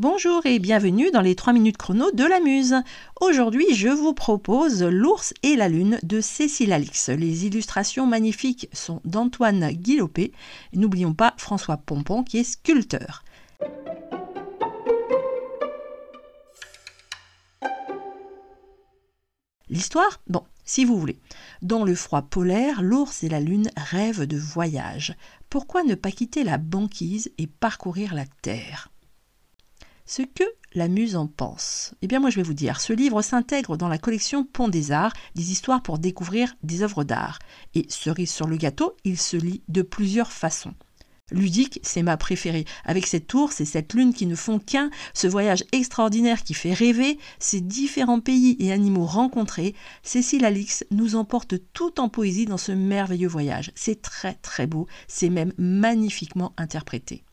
Bonjour et bienvenue dans les 3 minutes chrono de la Muse. Aujourd'hui, je vous propose L'ours et la lune de Cécile Alix. Les illustrations magnifiques sont d'Antoine Guillopé. N'oublions pas François Pompon qui est sculpteur. L'histoire Bon, si vous voulez. Dans le froid polaire, l'ours et la lune rêvent de voyage. Pourquoi ne pas quitter la banquise et parcourir la Terre? Ce que la muse en pense. Eh bien moi je vais vous dire, ce livre s'intègre dans la collection Pont des Arts, des histoires pour découvrir des œuvres d'art. Et cerise sur le gâteau, il se lit de plusieurs façons. Ludique, c'est ma préférée. Avec cette ours et cette lune qui ne font qu'un, ce voyage extraordinaire qui fait rêver, ces différents pays et animaux rencontrés, Cécile Alix nous emporte tout en poésie dans ce merveilleux voyage. C'est très très beau, c'est même magnifiquement interprété.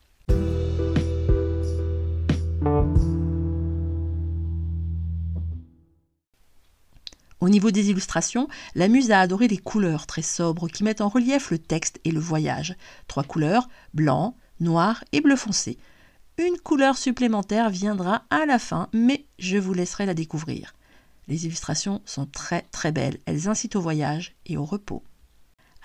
Au niveau des illustrations, la muse a adoré les couleurs très sobres qui mettent en relief le texte et le voyage. Trois couleurs, blanc, noir et bleu foncé. Une couleur supplémentaire viendra à la fin, mais je vous laisserai la découvrir. Les illustrations sont très très belles, elles incitent au voyage et au repos.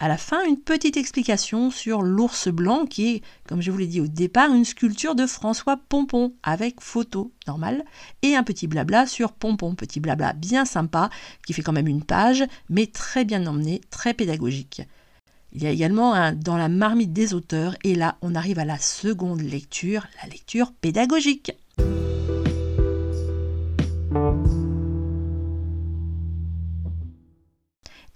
À la fin, une petite explication sur l'ours blanc qui est, comme je vous l'ai dit au départ, une sculpture de François Pompon avec photo normale et un petit blabla sur Pompon, petit blabla bien sympa qui fait quand même une page mais très bien emmené, très pédagogique. Il y a également un dans la marmite des auteurs et là on arrive à la seconde lecture, la lecture pédagogique.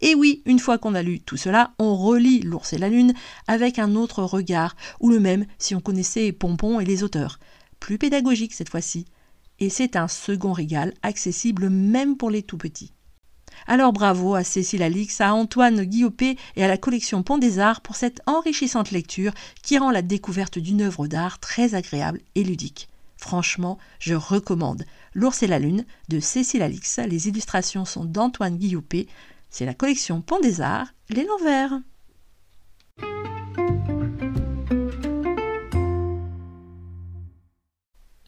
Et oui, une fois qu'on a lu tout cela, on relit L'ours et la lune avec un autre regard, ou le même si on connaissait Pompon et les auteurs. Plus pédagogique cette fois-ci. Et c'est un second régal, accessible même pour les tout petits. Alors bravo à Cécile Alix, à Antoine Guillopé et à la collection Pont des Arts pour cette enrichissante lecture qui rend la découverte d'une œuvre d'art très agréable et ludique. Franchement, je recommande L'ours et la lune de Cécile Alix. Les illustrations sont d'Antoine Guillopé. C'est la collection Pont des Arts, Les Verts.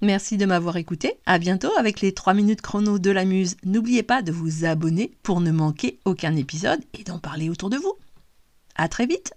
Merci de m'avoir écouté. À bientôt avec les 3 minutes chrono de la Muse. N'oubliez pas de vous abonner pour ne manquer aucun épisode et d'en parler autour de vous. À très vite.